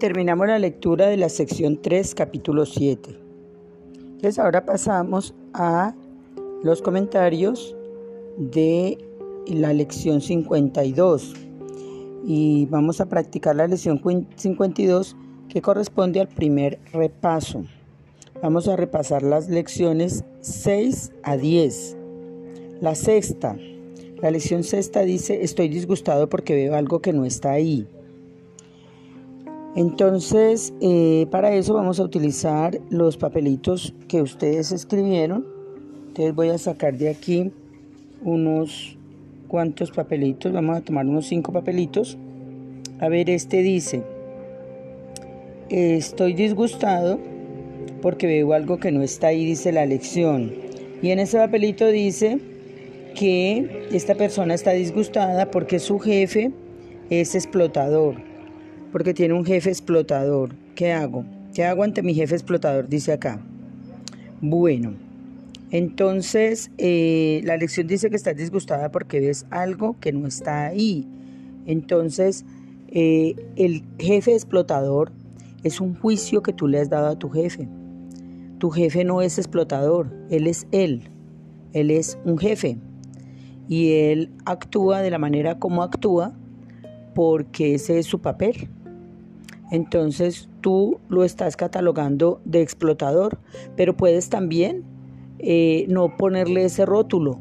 Terminamos la lectura de la sección 3, capítulo 7. Entonces ahora pasamos a los comentarios de la lección 52 y vamos a practicar la lección 52 que corresponde al primer repaso. Vamos a repasar las lecciones 6 a 10. La sexta, la lección sexta dice, estoy disgustado porque veo algo que no está ahí. Entonces, eh, para eso vamos a utilizar los papelitos que ustedes escribieron. Entonces voy a sacar de aquí unos cuantos papelitos. Vamos a tomar unos cinco papelitos. A ver, este dice, estoy disgustado porque veo algo que no está ahí, dice la lección. Y en ese papelito dice que esta persona está disgustada porque su jefe es explotador porque tiene un jefe explotador. ¿Qué hago? ¿Qué hago ante mi jefe explotador? Dice acá. Bueno, entonces eh, la lección dice que estás disgustada porque ves algo que no está ahí. Entonces, eh, el jefe explotador es un juicio que tú le has dado a tu jefe. Tu jefe no es explotador, él es él. Él es un jefe. Y él actúa de la manera como actúa porque ese es su papel entonces tú lo estás catalogando de explotador, pero puedes también eh, no ponerle ese rótulo.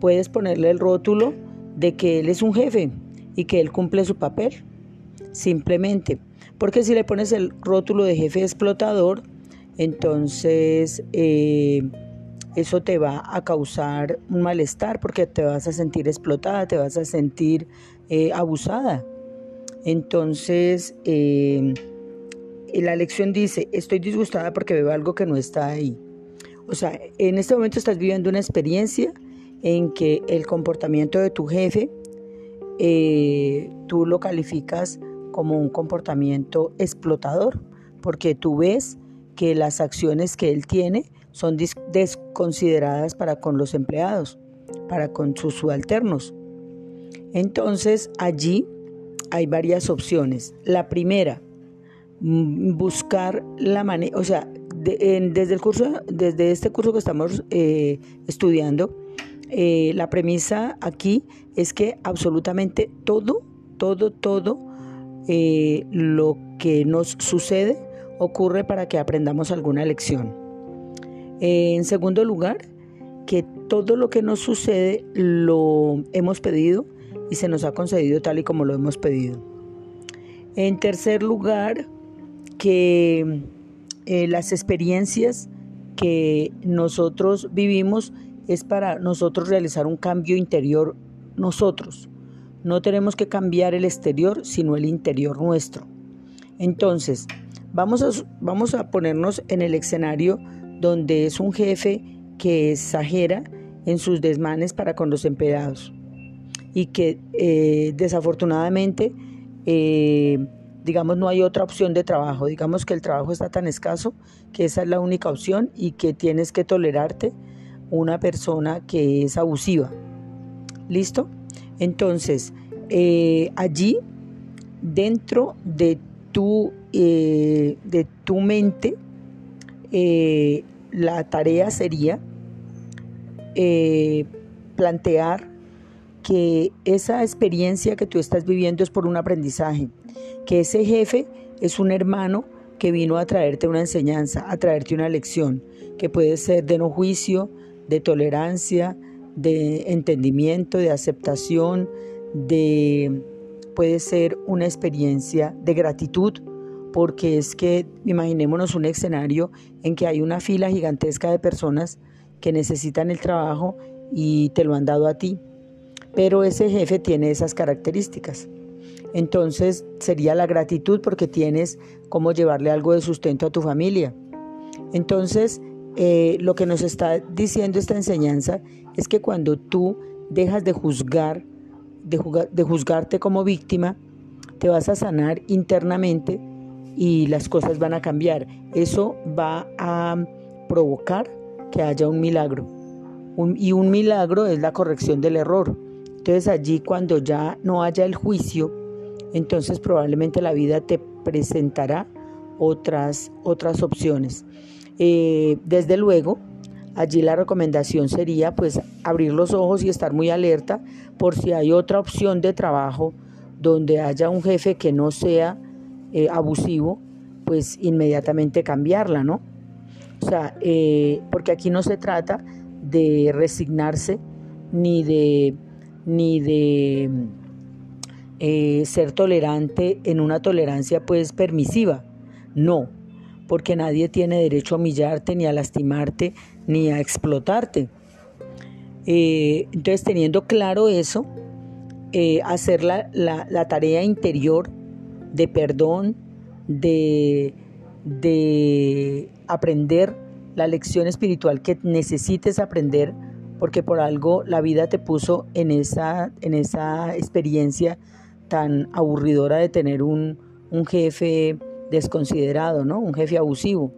Puedes ponerle el rótulo de que él es un jefe y que él cumple su papel, simplemente. Porque si le pones el rótulo de jefe explotador, entonces eh, eso te va a causar un malestar porque te vas a sentir explotada, te vas a sentir eh, abusada. Entonces, eh, la lección dice, estoy disgustada porque veo algo que no está ahí. O sea, en este momento estás viviendo una experiencia en que el comportamiento de tu jefe, eh, tú lo calificas como un comportamiento explotador, porque tú ves que las acciones que él tiene son desconsideradas para con los empleados, para con sus subalternos. Entonces allí hay varias opciones. La primera, mm, buscar la manera, o sea, desde el curso, desde este curso que estamos eh, estudiando, eh, la premisa aquí es que absolutamente todo, todo, todo eh, lo que nos sucede ocurre para que aprendamos alguna lección. en segundo lugar, que todo lo que nos sucede lo hemos pedido y se nos ha concedido tal y como lo hemos pedido. En tercer lugar, que eh, las experiencias que nosotros vivimos es para nosotros realizar un cambio interior nosotros. No tenemos que cambiar el exterior, sino el interior nuestro. Entonces, vamos a, vamos a ponernos en el escenario donde es un jefe que exagera en sus desmanes para con los empleados y que eh, desafortunadamente, eh, digamos, no hay otra opción de trabajo. Digamos que el trabajo está tan escaso que esa es la única opción y que tienes que tolerarte una persona que es abusiva. ¿Listo? Entonces, eh, allí, dentro de tu, de tu mente, la tarea sería plantear que esa experiencia que tú estás viviendo es por un aprendizaje, que ese jefe es un hermano que vino a traerte una enseñanza, a traerte una lección, que puede ser de no juicio, de tolerancia, de entendimiento, de aceptación, de puede ser una experiencia de gratitud, porque es que imaginémonos un escenario en que hay una fila gigantesca de personas que necesitan el trabajo y te lo han dado a ti pero ese jefe tiene esas características. Entonces sería la gratitud porque tienes cómo llevarle algo de sustento a tu familia. Entonces, eh, lo que nos está diciendo esta enseñanza es que cuando tú dejas de juzgar, de, de juzgarte como víctima, te vas a sanar internamente y las cosas van a cambiar. Eso va a provocar que haya un milagro. y un milagro es la corrección del error. Entonces allí cuando ya no haya el juicio, entonces probablemente la vida te presentará otras, otras opciones. Eh, desde luego, allí la recomendación sería pues abrir los ojos y estar muy alerta por si hay otra opción de trabajo donde haya un jefe que no sea eh, abusivo, pues inmediatamente cambiarla, ¿no? O sea, eh, porque aquí no se trata de resignarse ni de, ni de ser tolerante en una tolerancia pues permisiva, no, porque nadie tiene derecho a humillarte, ni a lastimarte, ni a explotarte. Eh, entonces, teniendo claro eso, eh, hacer la, la, tarea interior de perdón, de, de aprender la lección espiritual que necesites aprender, porque por algo la vida te puso en esa, en esa experiencia tan aburridora de tener un, un jefe desconsiderado, ¿no? Un jefe abusivo.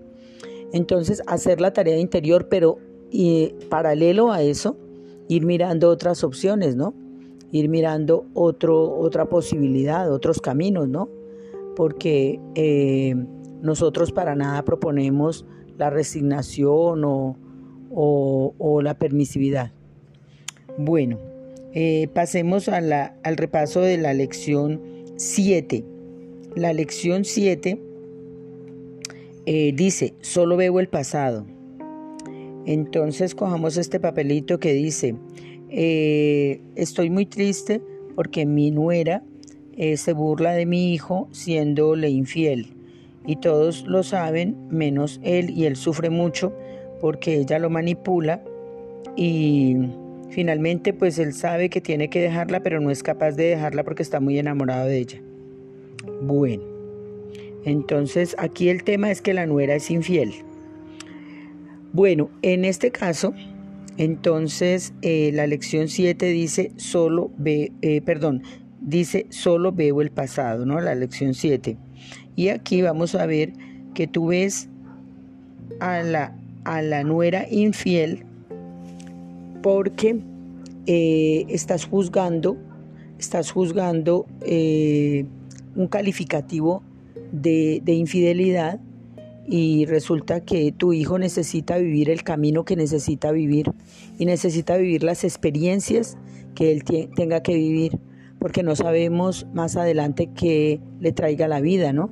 Entonces, hacer la tarea interior, pero y, paralelo a eso, ir mirando otras opciones, ¿no? Ir mirando otro, otra posibilidad, otros caminos, ¿no? Porque eh, nosotros para nada proponemos la resignación o, o, la permisividad. Bueno, eh, pasemos al repaso de la lección 7 la lección 7 eh, dice, solo veo el pasado. Entonces cojamos este papelito que dice, eh, estoy muy triste porque mi nuera se burla de mi hijo siéndole infiel. Y todos lo saben, menos él, y él sufre mucho porque ella lo manipula y finalmente pues él sabe que tiene que dejarla, pero no es capaz de dejarla porque está muy enamorado de ella. Bueno, entonces aquí el tema es que la nuera es infiel. Bueno, en este caso, entonces eh, la lección 7 dice solo ve, eh, perdón, dice solo veo el pasado, ¿no? La lección 7. Y aquí vamos a ver que tú ves a la, a la nuera infiel porque eh, estás juzgando, estás juzgando un calificativo de, infidelidad y resulta que tu hijo necesita vivir el camino que necesita vivir y necesita vivir las experiencias que él tenga que vivir, porque no sabemos más adelante qué le traiga la vida, ¿no?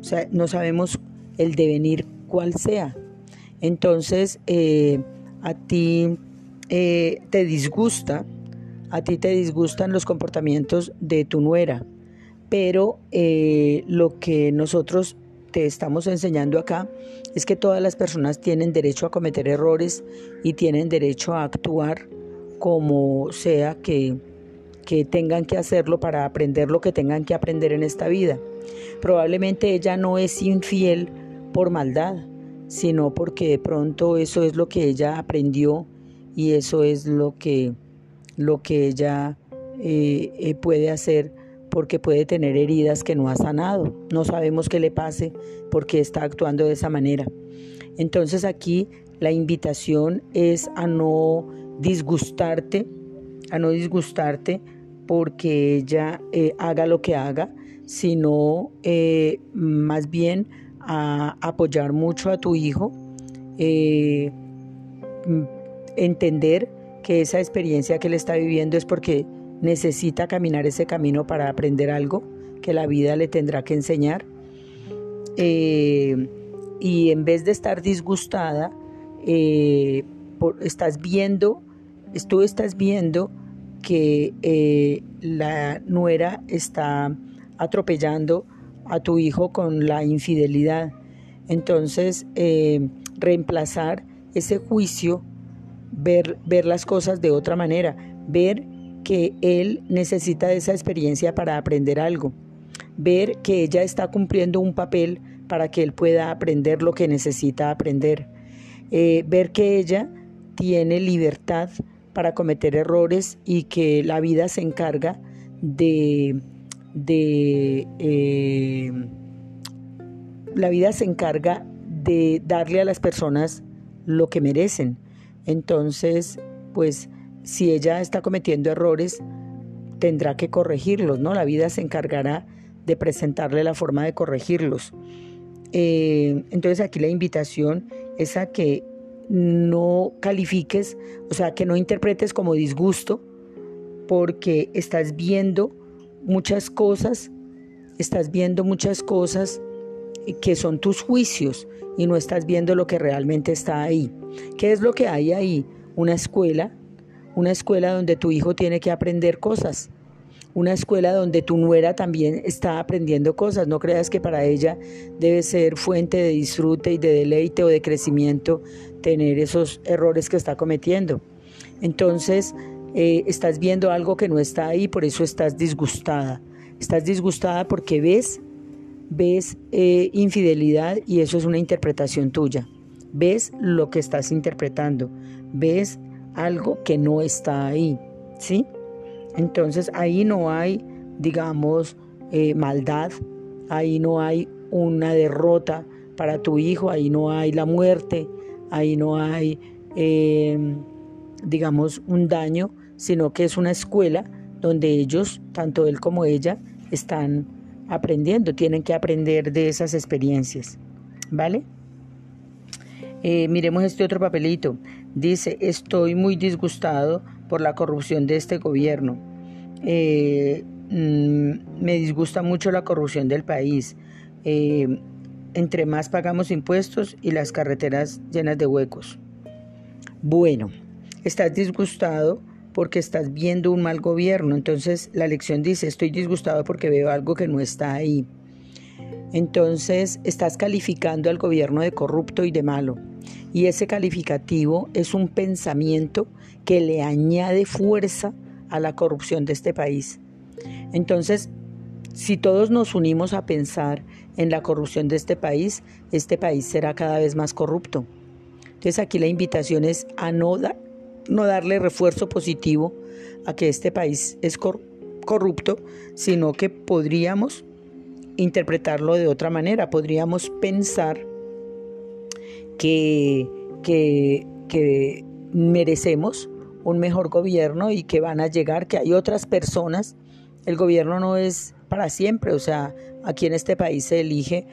O sea, no sabemos el devenir cuál sea. Entonces, eh, a ti eh, te disgusta, a ti te disgustan los comportamientos de tu nuera pero eh, lo que nosotros te estamos enseñando acá es que todas las personas tienen derecho a cometer errores y tienen derecho a actuar como sea que, que tengan que hacerlo para aprender lo que tengan que aprender en esta vida. Probablemente ella no es infiel por maldad, sino porque de pronto eso es lo que ella aprendió y eso es lo que, lo que ella eh, eh, puede hacer porque puede tener heridas que no ha sanado. No sabemos qué le pase porque está actuando de esa manera. Entonces aquí la invitación es a no disgustarte, a no disgustarte porque ella eh, haga lo que haga, sino más bien a apoyar mucho a tu hijo, eh, entender que esa experiencia que él está viviendo es porque necesita caminar ese camino para aprender algo que la vida le tendrá que enseñar. Eh, y en vez de estar disgustada, eh, estás viendo, tú estás viendo que la nuera está atropellando a tu hijo con la infidelidad. Entonces, reemplazar ese juicio, ver, ver las cosas de otra manera, ver que él necesita esa experiencia para aprender algo, ver que ella está cumpliendo un papel para que él pueda aprender lo que necesita aprender, eh, ver que ella tiene libertad para cometer errores y que la vida se encarga de, de eh, la vida se encarga de darle a las personas lo que merecen. Entonces, pues si ella está cometiendo errores, tendrá que corregirlos, ¿no? La vida se encargará de presentarle la forma de corregirlos. Eh, entonces aquí la invitación es a que no califiques, o sea, que no interpretes como disgusto, porque estás viendo muchas cosas, estás viendo muchas cosas que son tus juicios y no estás viendo lo que realmente está ahí. ¿Qué es lo que hay ahí? Una escuela, una escuela donde tu hijo tiene que aprender cosas, una escuela donde tu nuera también está aprendiendo cosas. No creas que para ella debe ser fuente de disfrute y de deleite o de crecimiento tener esos errores que está cometiendo. Entonces, eh, estás viendo algo que no está ahí, por eso estás disgustada. Estás disgustada porque ves, ves eh, infidelidad y eso es una interpretación tuya. Ves lo que estás interpretando, ves algo que no está ahí, ¿sí? Entonces ahí no hay, digamos, eh, maldad, ahí no hay una derrota para tu hijo, ahí no hay la muerte, ahí no hay, digamos, un daño, sino que es una escuela donde ellos, tanto él como ella, están aprendiendo, tienen que aprender de esas experiencias. ¿Vale? Eh, miremos este otro papelito. Dice, estoy muy disgustado por la corrupción de este gobierno. Eh, mm, me disgusta mucho la corrupción del país. Eh, entre más pagamos impuestos y las carreteras llenas de huecos. Bueno, estás disgustado porque estás viendo un mal gobierno. Entonces la lección dice, estoy disgustado porque veo algo que no está ahí. Entonces estás calificando al gobierno de corrupto y de malo. Y ese calificativo es un pensamiento que le añade fuerza a la corrupción de este país. Entonces, si todos nos unimos a pensar en la corrupción de este país, este país será cada vez más corrupto. Entonces aquí la invitación es a no, no darle refuerzo positivo a que este país es corrupto, sino que podríamos interpretarlo de otra manera, podríamos pensar que, que, merecemos un mejor gobierno y que van a llegar, que hay otras personas. El gobierno no es para siempre, o sea, aquí en este país se elige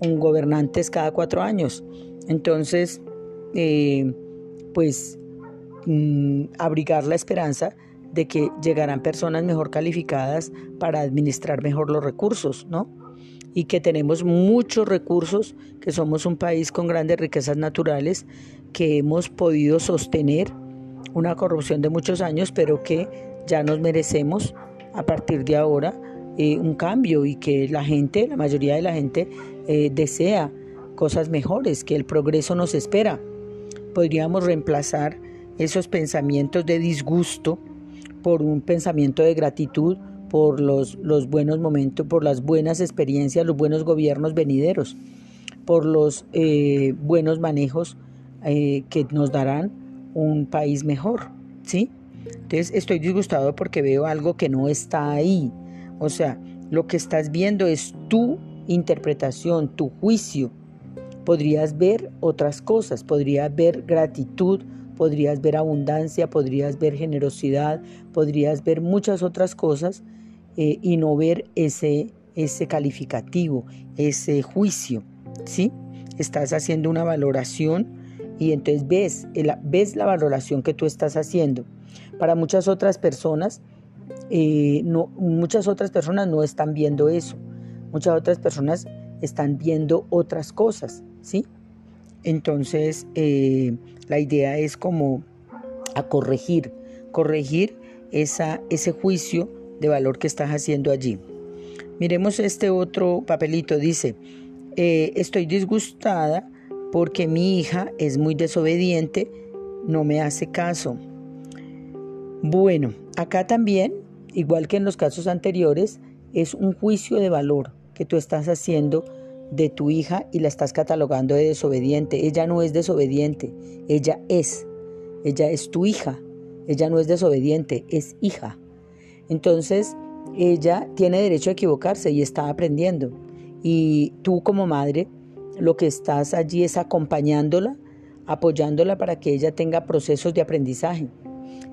un gobernante cada cuatro años. Entonces, eh, pues Mm, abrigar la esperanza de que llegarán personas mejor calificadas para administrar mejor los recursos, ¿no? Y que tenemos muchos recursos, que somos un país con grandes riquezas naturales, que hemos podido sostener una corrupción de muchos años, pero que ya nos merecemos a partir de ahora eh, un cambio y que la gente, la mayoría de la gente, eh, desea cosas mejores, que el progreso nos espera. Podríamos reemplazar esos pensamientos de disgusto por un pensamiento de gratitud por los, buenos momentos, por las buenas experiencias, los buenos gobiernos venideros, por los eh, buenos manejos eh, que nos darán un país mejor, ¿sí? Entonces estoy disgustado porque veo algo que no está ahí. O sea, lo que estás viendo es tu interpretación, tu juicio. Podrías ver otras cosas, podrías ver gratitud, podrías ver abundancia, podrías ver generosidad, podrías ver muchas otras cosas eh, y no ver ese, ese calificativo, ese juicio, ¿sí? Estás haciendo una valoración y entonces ves, ves la valoración que tú estás haciendo. Para muchas otras personas, eh, no, muchas otras personas no están viendo eso. Muchas otras personas están viendo otras cosas, ¿sí? Entonces, eh, la idea es como a corregir, corregir esa, ese juicio de valor que estás haciendo allí. Miremos este otro papelito, dice, eh, estoy disgustada porque mi hija es muy desobediente, no me hace caso. Bueno, acá también, igual que en los casos anteriores, es un juicio de valor que tú estás haciendo de tu hija y la estás catalogando de desobediente. Ella no es desobediente, ella es. Ella es tu hija. Ella no es desobediente, es hija. Entonces, ella tiene derecho a equivocarse y está aprendiendo. Y tú como madre, lo que estás allí es acompañándola, apoyándola para que ella tenga procesos de aprendizaje.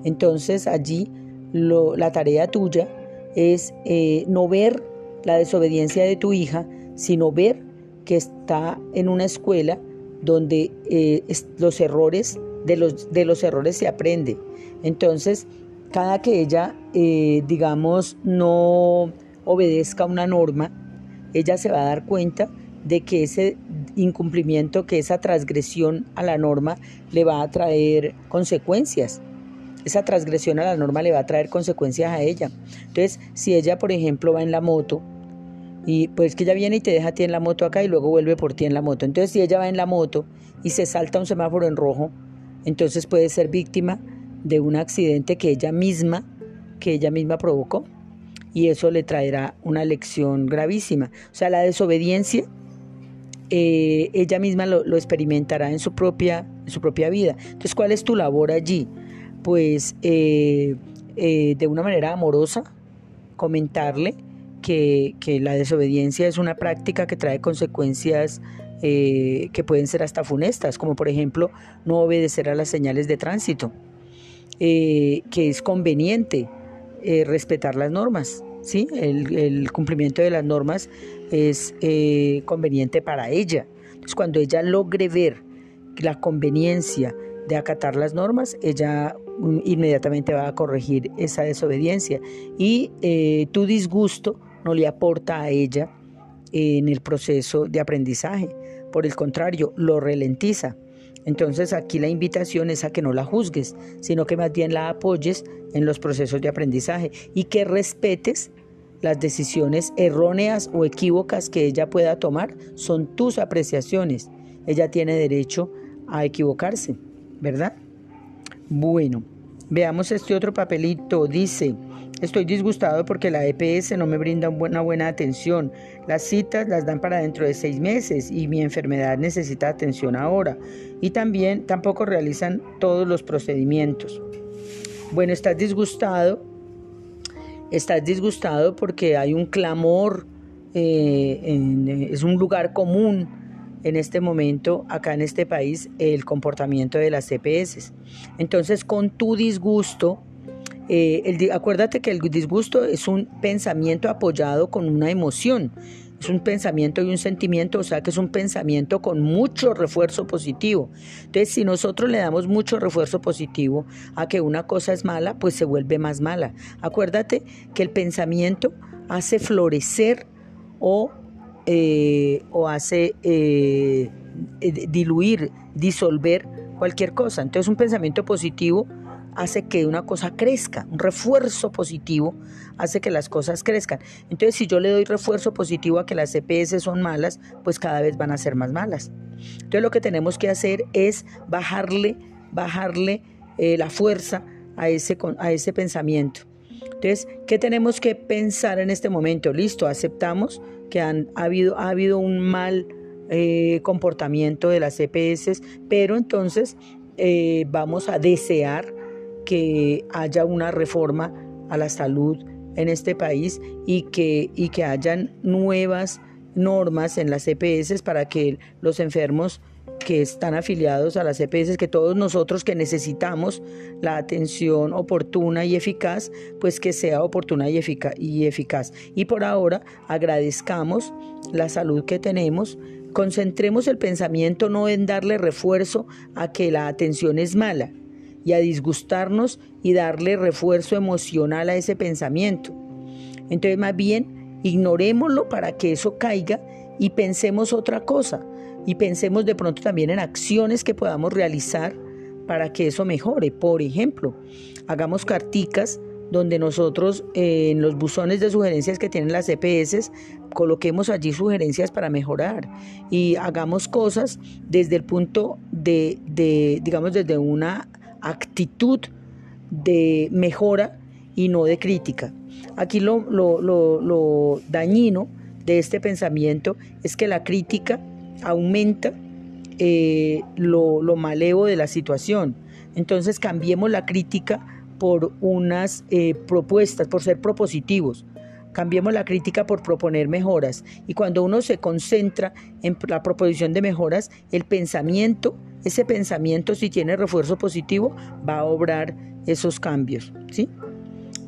Entonces, allí la tarea tuya es eh, no ver la desobediencia de tu hija, sino ver que está en una escuela donde eh, los errores, de los, de los errores se aprende. Entonces, cada que ella, eh, digamos, no obedezca una norma, ella se va a dar cuenta de que ese incumplimiento, que esa transgresión a la norma le va a traer consecuencias. Esa transgresión a la norma le va a traer consecuencias a ella. Entonces, si ella, por ejemplo, va en la moto y pues que ella viene y te deja a ti en la moto acá y luego vuelve por ti en la moto. Entonces, si ella va en la moto y se salta un semáforo en rojo, entonces puede ser víctima de un accidente que ella misma, que ella misma provocó y eso le traerá una lección gravísima. O sea, la desobediencia eh, ella misma lo, experimentará en su, propia, en su propia vida. Entonces, ¿cuál es tu labor allí? Pues eh, eh, de una manera amorosa, comentarle que, la desobediencia es una práctica que trae consecuencias eh, que pueden ser hasta funestas, como por ejemplo no obedecer a las señales de tránsito, eh, que es conveniente eh, respetar las normas. ¿sí? El, cumplimiento de las normas es conveniente para ella. Entonces, cuando ella logre ver la conveniencia de acatar las normas, ella mm, inmediatamente va a corregir esa desobediencia y tu disgusto no le aporta a ella en el proceso de aprendizaje. Por el contrario, lo ralentiza. Entonces aquí la invitación es a que no la juzgues, sino que más bien la apoyes en los procesos de aprendizaje y que respetes las decisiones erróneas o equívocas que ella pueda tomar. Son tus apreciaciones. Ella tiene derecho a equivocarse, ¿verdad? Bueno, veamos este otro papelito. Dice, Estoy disgustado porque la EPS no me brinda una buena atención. Las citas las dan para dentro de seis meses y mi enfermedad necesita atención ahora. Y también tampoco realizan todos los procedimientos. Bueno, estás disgustado. Estás disgustado porque hay un clamor, eh, es un lugar común en este momento acá en este país el comportamiento de las EPS. Entonces, con tu disgusto, eh, acuérdate que el disgusto es un pensamiento apoyado con una emoción. Es un pensamiento y un sentimiento, o sea que es un pensamiento con mucho refuerzo positivo. Entonces, si nosotros le damos mucho refuerzo positivo a que una cosa es mala, pues se vuelve más mala. Acuérdate que el pensamiento hace florecer o, eh, o hace eh, diluir, disolver cualquier cosa. Entonces, un pensamiento positivo hace que una cosa crezca, un refuerzo positivo hace que las cosas crezcan. Entonces, si yo le doy refuerzo positivo a que las CPS son malas, pues cada vez van a ser más malas. Entonces, lo que tenemos que hacer es bajarle, bajarle eh, la fuerza a ese, a ese pensamiento. Entonces, ¿qué tenemos que pensar en este momento? Listo, aceptamos que han, ha, habido, ha habido un mal eh, comportamiento de las CPS, pero entonces eh, vamos a desear que haya una reforma a la salud en este país y que, y que hayan nuevas normas en las EPS para que los enfermos que están afiliados a las EPS, que todos nosotros que necesitamos la atención oportuna y eficaz, pues que sea oportuna y, y eficaz. Y por ahora agradezcamos la salud que tenemos, concentremos el pensamiento no en darle refuerzo a que la atención es mala, y a disgustarnos y darle refuerzo emocional a ese pensamiento. Entonces más bien ignorémoslo para que eso caiga y pensemos otra cosa y pensemos de pronto también en acciones que podamos realizar para que eso mejore. Por ejemplo, hagamos carticas donde nosotros eh, en los buzones de sugerencias que tienen las EPS coloquemos allí sugerencias para mejorar y hagamos cosas desde el punto de, de digamos, desde una actitud de mejora y no de crítica. Aquí lo, lo, dañino de este pensamiento es que la crítica aumenta eh, lo, lo, malevo de la situación. Entonces cambiemos la crítica por unas eh, propuestas, por ser propositivos. Cambiemos la crítica por proponer mejoras. Y cuando uno se concentra en la proposición de mejoras, el pensamiento ese pensamiento, si tiene refuerzo positivo, va a obrar esos cambios. ¿sí?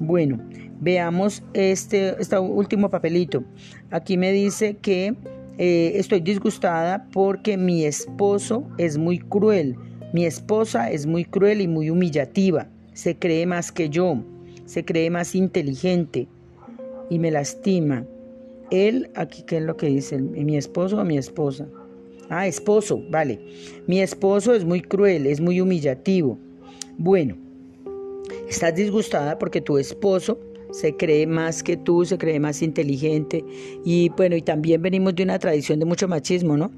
Bueno, Veamos este, este último papelito. Aquí me dice que eh, estoy disgustada porque mi esposo es muy cruel. Mi esposa es muy cruel y muy humillativa. Se cree más que yo. Se cree más inteligente y me lastima. Él, aquí, ¿qué es lo que dice? ¿Mi esposo o mi esposa? Ah, esposo, vale. Mi esposo es muy cruel, es muy humillativo. Bueno, estás disgustada porque tu esposo se cree más que tú, se cree más inteligente y bueno, y también venimos de una tradición de mucho machismo, ¿no?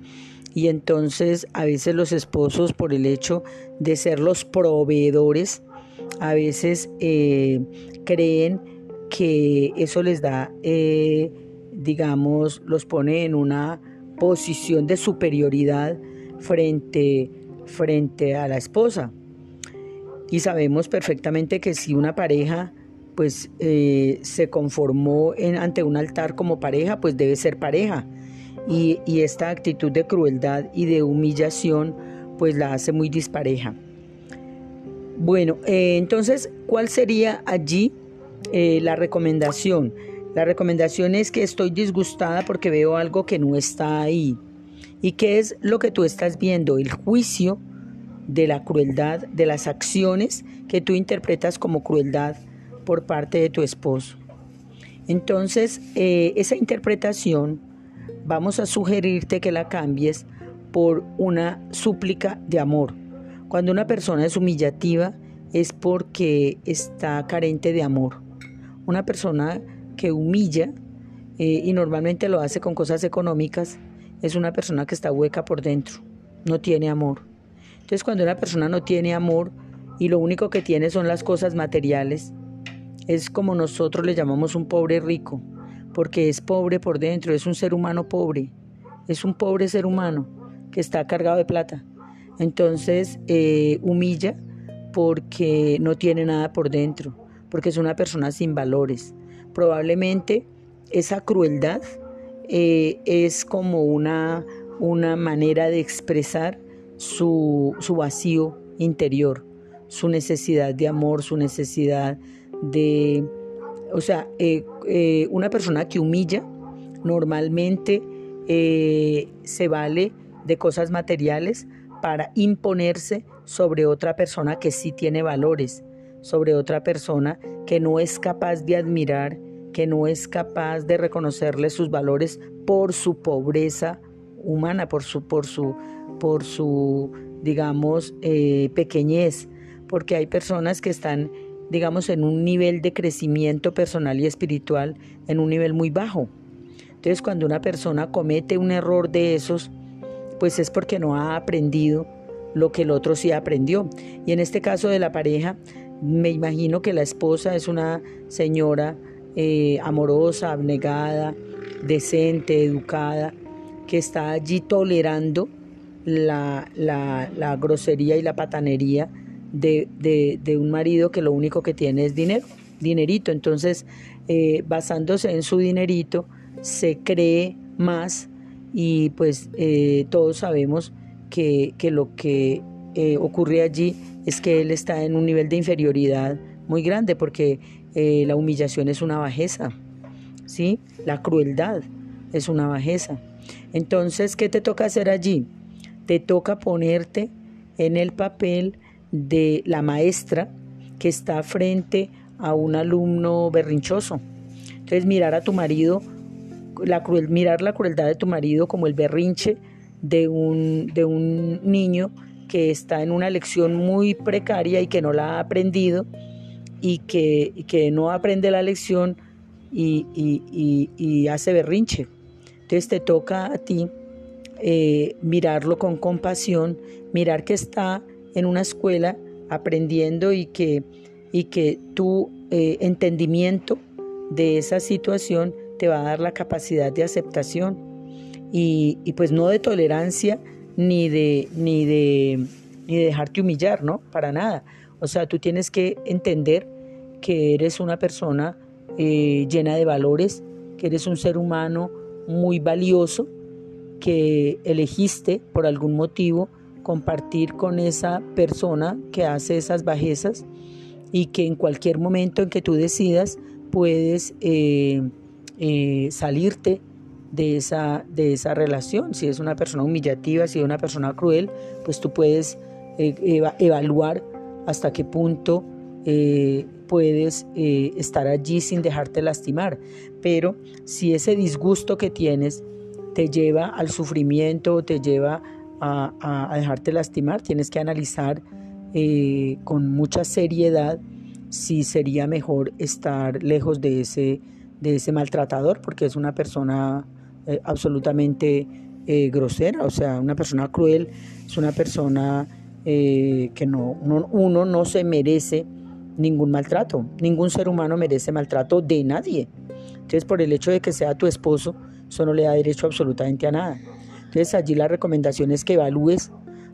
Y entonces a veces los esposos por el hecho de ser los proveedores, a veces eh, creen que eso les da, eh, digamos, los pone en una posición de superioridad frente, frente a la esposa. Y sabemos perfectamente que si una pareja pues eh, se conformó en, ante un altar como pareja, pues debe ser pareja. Y, esta actitud de crueldad y de humillación, pues la hace muy dispareja. Bueno, eh, entonces, ¿cuál sería allí eh, la recomendación? La recomendación es que estoy disgustada porque veo algo que no está ahí. ¿Y qué es lo que tú estás viendo? El juicio de la crueldad, de las acciones que tú interpretas como crueldad por parte de tu esposo. Entonces, eh, esa interpretación vamos a sugerirte que la cambies por una súplica de amor. Cuando una persona es humillativa es porque está carente de amor. Una persona que humilla eh, y normalmente lo hace con cosas económicas es una persona que está hueca por dentro, no tiene amor. Entonces cuando una persona no tiene amor y lo único que tiene son las cosas materiales, es como nosotros le llamamos un pobre rico, porque es pobre por dentro, es un ser humano pobre, es un pobre ser humano que está cargado de plata. Entonces eh, humilla porque no tiene nada por dentro, porque es una persona sin valores. Probablemente esa crueldad eh, es como una, una manera de expresar su, su vacío interior, su necesidad de amor, su necesidad de, o sea, eh, eh, una persona que humilla normalmente se vale de cosas materiales para imponerse sobre otra persona que sí tiene valores, sobre otra persona que no es capaz de admirar, que no es capaz de reconocerle sus valores por su pobreza humana, por su, por su, por su digamos, pequeñez, porque hay personas que están digamos, en un nivel de crecimiento personal y espiritual, en un nivel muy bajo. Entonces, cuando una persona comete un error de esos, pues es porque no ha aprendido lo que el otro sí aprendió. Y en este caso de la pareja, me imagino que la esposa es una señora eh, amorosa, abnegada, decente, educada, que está allí tolerando la, la, grosería y la patanería de, un marido que lo único que tiene es dinero, dinerito. Entonces, eh, basándose en su dinerito, se cree más y pues eh, todos sabemos que, lo que eh, ocurre allí es que él está en un nivel de inferioridad muy grande porque la humillación es una bajeza, ¿sí? La crueldad es una bajeza. Entonces, ¿qué te toca hacer allí? Te toca ponerte en el papel de la maestra que está frente a un alumno berrinchoso. Entonces mirar a tu marido, la cruel, mirar la crueldad de tu marido como el berrinche de un, de un niño que está en una lección muy precaria y que no la ha aprendido y que, que no aprende la lección y, y, hace berrinche. Entonces te toca a ti eh, mirarlo con compasión, mirar que está en una escuela aprendiendo y que, y que tu eh, entendimiento de esa situación te va a dar la capacidad de aceptación y, pues no de tolerancia ni de, ni de, ni de dejarte humillar, ¿no? Para nada. O sea, tú tienes que entender que eres una persona eh, llena de valores, que eres un ser humano muy valioso, que elegiste por algún motivo compartir con esa persona que hace esas bajezas y que en cualquier momento en que tú decidas puedes eh, eh, salirte de esa, de esa relación. Si es una persona humillativa, si es una persona cruel, pues tú puedes evaluar hasta qué punto puedes estar allí sin dejarte lastimar. Pero si ese disgusto que tienes te lleva al sufrimiento, te lleva a, dejarte lastimar, tienes que analizar eh, con mucha seriedad si sería mejor estar lejos de ese, de ese maltratador, porque es una persona eh, absolutamente eh, grosera, o sea, una persona cruel, es una persona que no, uno no se merece ningún maltrato, ningún ser humano merece maltrato de nadie. Entonces, por el hecho de que sea tu esposo, eso no le da derecho absolutamente a nada. Entonces allí la recomendación es que evalúes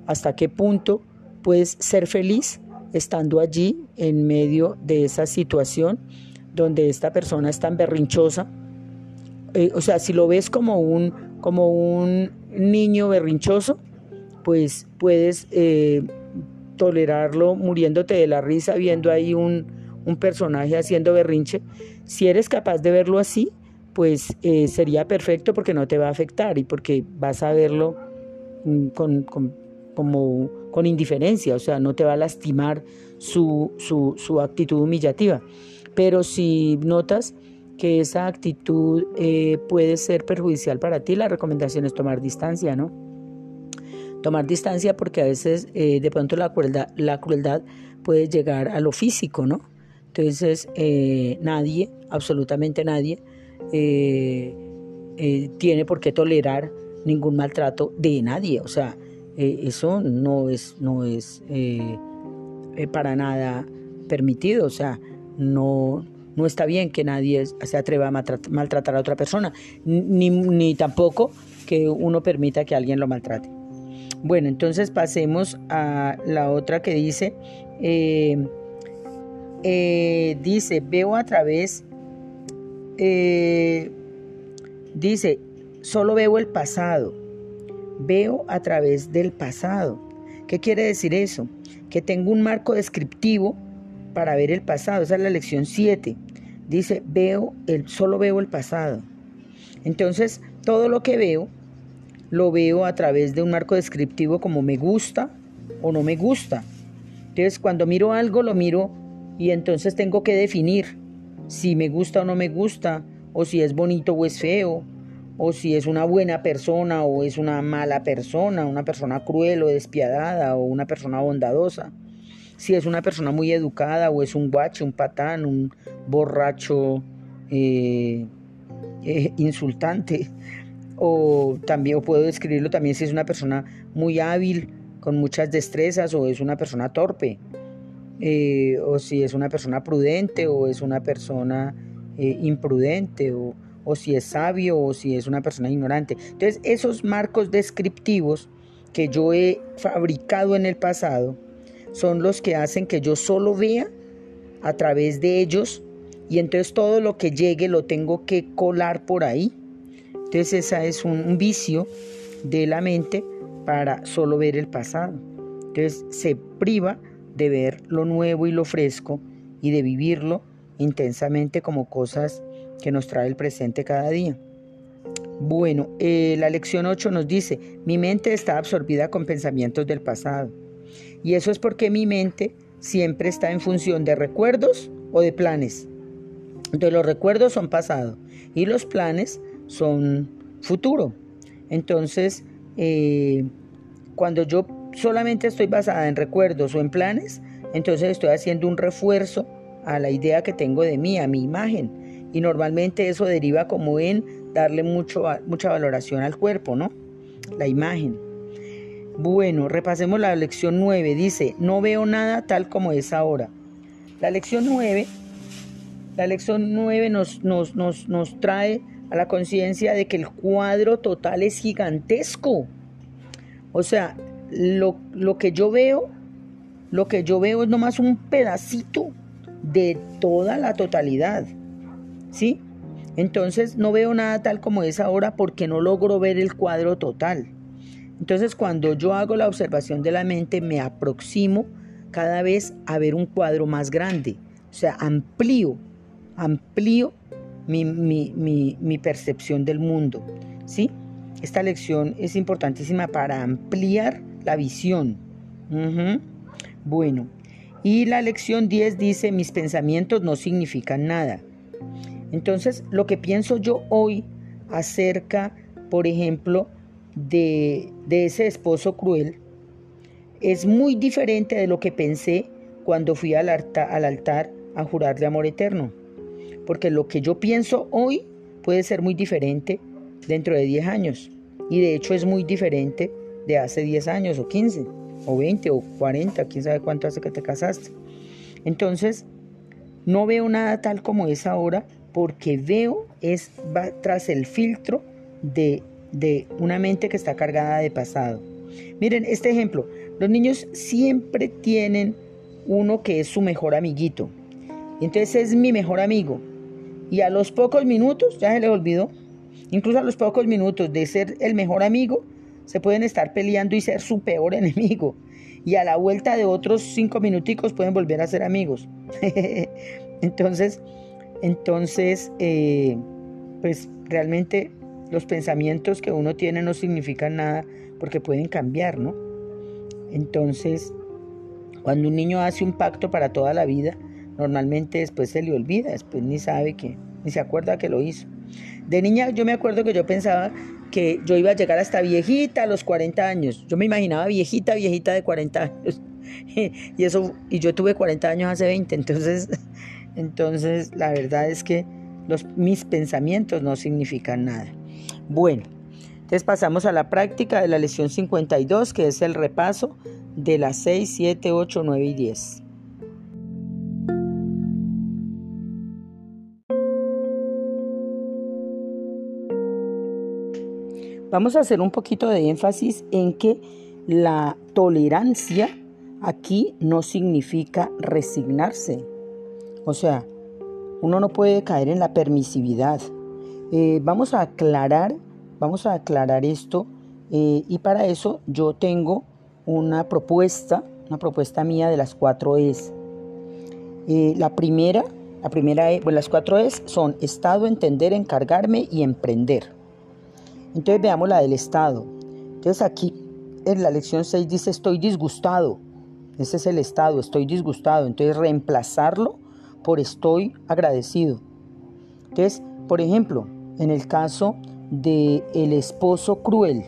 hasta qué punto puedes ser feliz estando allí en medio de esa situación donde esta persona es tan berrinchosa. Eh, o sea, si lo ves como un, como un niño berrinchoso, pues puedes eh, tolerarlo muriéndote de la risa viendo ahí un, un personaje haciendo berrinche. Si eres capaz de verlo así, pues eh, sería perfecto porque no te va a afectar y porque vas a verlo mm, con, como, con indiferencia, o sea, no te va a lastimar su, su, actitud humillativa. Pero si notas que esa actitud eh, puede ser perjudicial para ti, la recomendación es tomar distancia, ¿no? Tomar distancia porque a veces eh, de pronto la crueldad, la crueldad puede llegar a lo físico, ¿no? Entonces nadie, absolutamente nadie, eh, eh, tiene por qué tolerar ningún maltrato de nadie. O sea, eh, eso no es, no es para nada permitido. O sea, no, no está bien que nadie se atreva a maltratar a otra persona, ni, tampoco que uno permita que alguien lo maltrate. Bueno, entonces pasemos a la otra que dice, dice, veo a través eh, dice, solo veo el pasado, veo a través del pasado. ¿Qué quiere decir eso? Que tengo un marco descriptivo para ver el pasado. Esa es la lección 7. Dice, veo el, solo veo el pasado. Entonces, todo lo que veo, lo veo a través de un marco descriptivo como me gusta o no me gusta. Entonces, cuando miro algo, lo miro y entonces tengo que definir si me gusta o no me gusta, o si es bonito o es feo, o si es una buena persona o es una mala persona, una persona cruel o despiadada o una persona bondadosa, si es una persona muy educada o es un guache, un patán, un borracho eh, eh, insultante, o también puedo describirlo también si es una persona muy hábil, con muchas destrezas o es una persona torpe. Eh, o si es una persona prudente o es una persona imprudente o, o si es sabio o si es una persona ignorante. Entonces esos marcos descriptivos que yo he fabricado en el pasado son los que hacen que yo solo vea a través de ellos y entonces todo lo que llegue lo tengo que colar por ahí. Entonces ese es un vicio de la mente para solo ver el pasado. Entonces se priva de ver lo nuevo y lo fresco y de vivirlo intensamente como cosas que nos trae el presente cada día. Bueno, eh, la lección 8 nos dice, mi mente está absorbida con pensamientos del pasado. Y eso es porque mi mente siempre está en función de recuerdos o de planes. Entonces los recuerdos son pasado y los planes son futuro. Entonces, eh, cuando yo solamente estoy basada en recuerdos o en planes, entonces estoy haciendo un refuerzo a la idea que tengo de mí, a mi imagen. Y normalmente eso deriva como en darle mucho, mucha valoración al cuerpo, ¿no? La imagen. Bueno, repasemos la lección 9. Dice, no veo nada tal como es ahora. La lección 9, la lección 9 nos, nos, nos, nos trae a la conciencia de que el cuadro total es gigantesco. O sea, lo, que yo veo, lo que yo veo es nomás un pedacito de toda la totalidad. ¿Sí? Entonces no veo nada tal como es ahora porque no logro ver el cuadro total. Entonces cuando yo hago la observación de la mente me aproximo cada vez a ver un cuadro más grande. O sea, amplío, amplío mi, percepción del mundo. ¿sí? Esta lección es importantísima para ampliar la visión. Bueno, y la lección 10 dice, mis pensamientos no significan nada. Entonces, lo que pienso yo hoy acerca, por ejemplo, de, ese esposo cruel, es muy diferente de lo que pensé cuando fui al, al altar a jurarle amor eterno. Porque lo que yo pienso hoy puede ser muy diferente dentro de 10 años. Y de hecho es muy diferente de hace 10 años o 15 o 20 o 40, quién sabe cuánto hace que te casaste. Entonces, no veo nada tal como es ahora porque veo es va tras el filtro de, de una mente que está cargada de pasado. Miren, este ejemplo, los niños siempre tienen uno que es su mejor amiguito. Entonces es mi mejor amigo. Y a los pocos minutos, ya se les olvidó, incluso a los pocos minutos de ser el mejor amigo, se pueden estar peleando y ser su peor enemigo. Y a la vuelta de otros cinco minuticos pueden volver a ser amigos. entonces, entonces, eh, pues realmente los pensamientos que uno tiene no significan nada porque pueden cambiar, ¿no? Entonces, cuando un niño hace un pacto para toda la vida, normalmente después se le olvida, después ni sabe que, ni se acuerda que lo hizo. De niña yo me acuerdo que yo pensaba que yo iba a llegar hasta viejita a los 40 años. Yo me imaginaba viejita, viejita de 40 años. y eso y yo tuve 40 años hace 20, entonces entonces la verdad es que los, mis pensamientos no significan nada. Bueno, entonces pasamos a la práctica de la lección 52, que es el repaso de las 6, 7, 8, 9 y 10. Vamos a hacer un poquito de énfasis en que la tolerancia aquí no significa resignarse. O sea, uno no puede caer en la permisividad. Eh, vamos a aclarar, vamos a aclarar esto eh, y para eso yo tengo una propuesta, una propuesta mía de las cuatro es. Eh, la primera, la primera, pues las cuatro es son estado, entender, encargarme y emprender. Entonces veamos la del Estado. Entonces aquí en la lección 6 dice estoy disgustado. Ese es el estado, estoy disgustado. Entonces reemplazarlo por estoy agradecido. Entonces, por ejemplo, en el caso de el esposo cruel,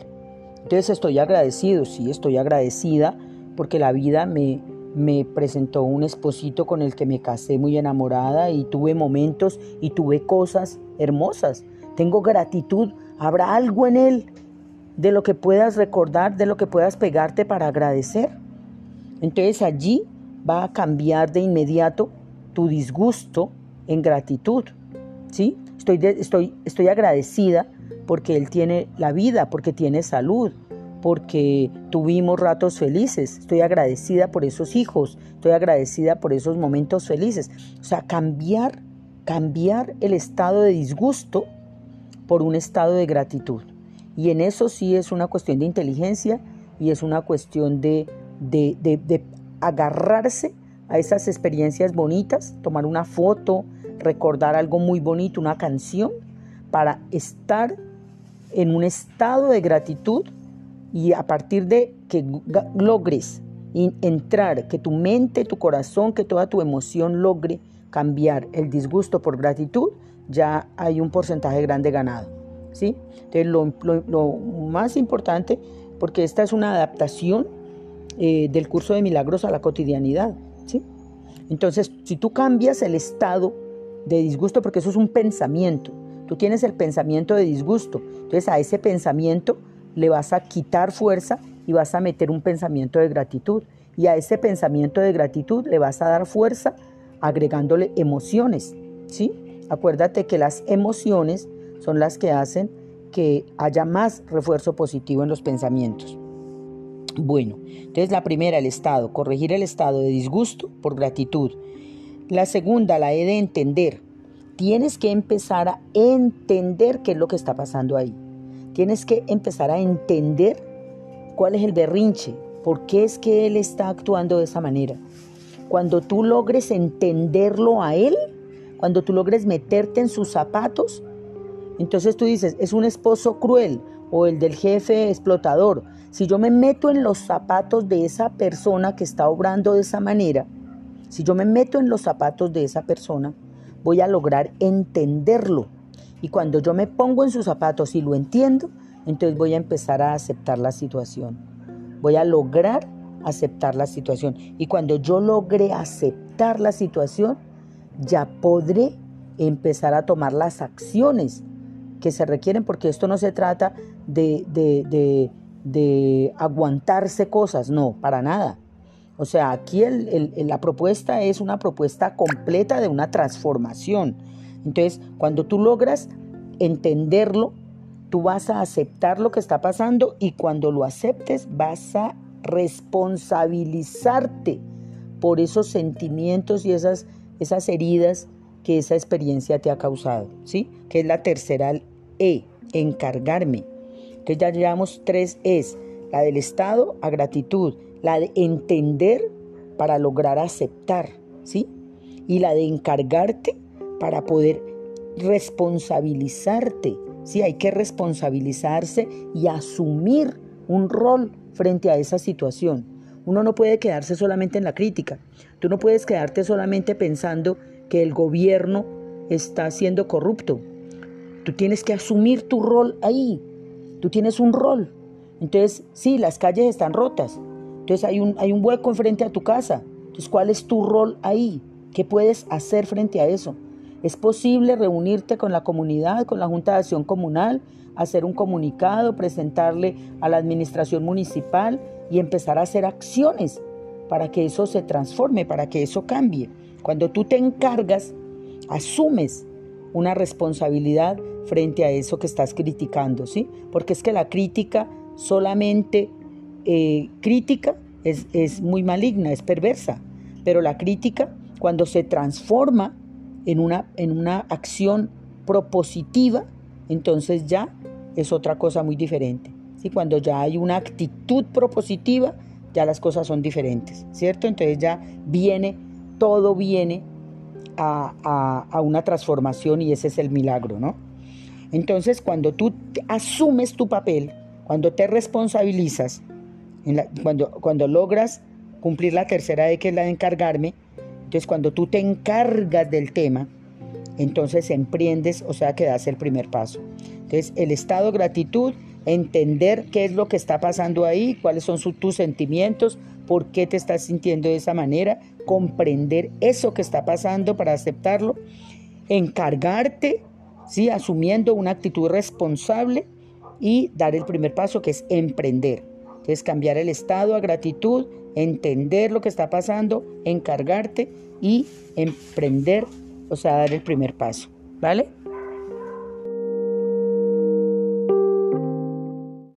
entonces estoy agradecido, sí, estoy agradecida porque la vida me, me presentó un esposito con el que me casé muy enamorada y tuve momentos y tuve cosas hermosas. Tengo gratitud Habrá algo en Él de lo que puedas recordar, de lo que puedas pegarte para agradecer. Entonces allí va a cambiar de inmediato tu disgusto en gratitud. ¿sí? Estoy, estoy, estoy agradecida porque Él tiene la vida, porque tiene salud, porque tuvimos ratos felices. Estoy agradecida por esos hijos, estoy agradecida por esos momentos felices. O sea, cambiar, cambiar el estado de disgusto por un estado de gratitud. Y en eso sí es una cuestión de inteligencia y es una cuestión de, de, agarrarse a esas experiencias bonitas, tomar una foto, recordar algo muy bonito, una canción, para estar en un estado de gratitud y a partir de que logres entrar, que tu mente, tu corazón, que toda tu emoción logre cambiar el disgusto por gratitud, ya hay un porcentaje grande ganado. ¿sí? Entonces, lo, más importante, porque esta es una adaptación eh, del curso de milagros a la cotidianidad. ¿sí? Entonces, si tú cambias el estado de disgusto, porque eso es un pensamiento, tú tienes el pensamiento de disgusto, entonces a ese pensamiento le vas a quitar fuerza y vas a meter un pensamiento de gratitud. Y a ese pensamiento de gratitud le vas a dar fuerza agregándole emociones, ¿sí? Acuérdate que las emociones son las que hacen que haya más refuerzo positivo en los pensamientos. Bueno, entonces la primera, el estado, corregir el estado de disgusto por gratitud. La segunda, la E de entender. Tienes que empezar a entender qué es lo que está pasando ahí. Tienes que empezar a entender cuál es el berrinche, por qué es que él está actuando de esa manera. Cuando tú logres entenderlo a él, cuando tú logres meterte en sus zapatos, entonces tú dices, es un esposo cruel o el del jefe explotador. Si yo me meto en los zapatos de esa persona que está obrando de esa manera, si yo me meto en los zapatos de esa persona, voy a lograr entenderlo. Y cuando yo me pongo en sus zapatos y lo entiendo, entonces voy a empezar a aceptar la situación. Voy a lograr aceptar la situación. Y cuando yo logre aceptar la situación, ya podré empezar a tomar las acciones que se requieren, porque esto no se trata de, de, de, aguantarse cosas, no, para nada. O sea, aquí la propuesta es una propuesta completa de una transformación. Entonces, cuando tú logras entenderlo, tú vas a aceptar lo que está pasando y cuando lo aceptes vas a responsabilizarte por esos sentimientos y esas, esas heridas que esa experiencia te ha causado, ¿sí? Que es la tercera E, encargarme. Entonces ya llevamos tres Es, la del estado a gratitud, la de entender para lograr aceptar, ¿sí? Y la de encargarte para poder responsabilizarte, ¿sí? Hay que responsabilizarse y asumir un rol frente a esa situación. Uno no puede quedarse solamente en la crítica. Tú no puedes quedarte solamente pensando que el gobierno está siendo corrupto. Tú tienes que asumir tu rol ahí. Tú tienes un rol. Entonces, sí, las calles están rotas, entonces hay un, hay un hueco enfrente a tu casa. Entonces, ¿cuál es tu rol ahí? ¿Qué puedes hacer frente a eso? Es posible reunirte con la comunidad, con la Junta de Acción Comunal, hacer un comunicado, presentarle a la administración municipal y empezar a hacer acciones para que eso se transforme, para que eso cambie. Cuando tú te encargas, asumes una responsabilidad frente a eso que estás criticando, ¿sí? Porque es que la crítica solamente eh, crítica es, es muy maligna, es perversa, pero la crítica cuando se transforma en una, en una acción propositiva, entonces ya es otra cosa muy diferente. ¿sí? Cuando ya hay una actitud propositiva, ya las cosas son diferentes, ¿cierto? Entonces ya viene, todo viene a, a, a, una transformación y ese es el milagro, ¿no? Entonces cuando tú asumes tu papel, cuando te responsabilizas, cuando, cuando logras cumplir la tercera de que es la de encargarme, entonces cuando tú te encargas del tema, entonces emprendes, o sea que das el primer paso. Entonces el estado de gratitud, entender qué es lo que está pasando ahí, cuáles son tus sentimientos, por qué te estás sintiendo de esa manera, comprender eso que está pasando para aceptarlo, encargarte, ¿sí? asumiendo una actitud responsable y dar el primer paso que es emprender. Es cambiar el estado a gratitud, entender lo que está pasando, encargarte y emprender, o sea, dar el primer paso. ¿Vale?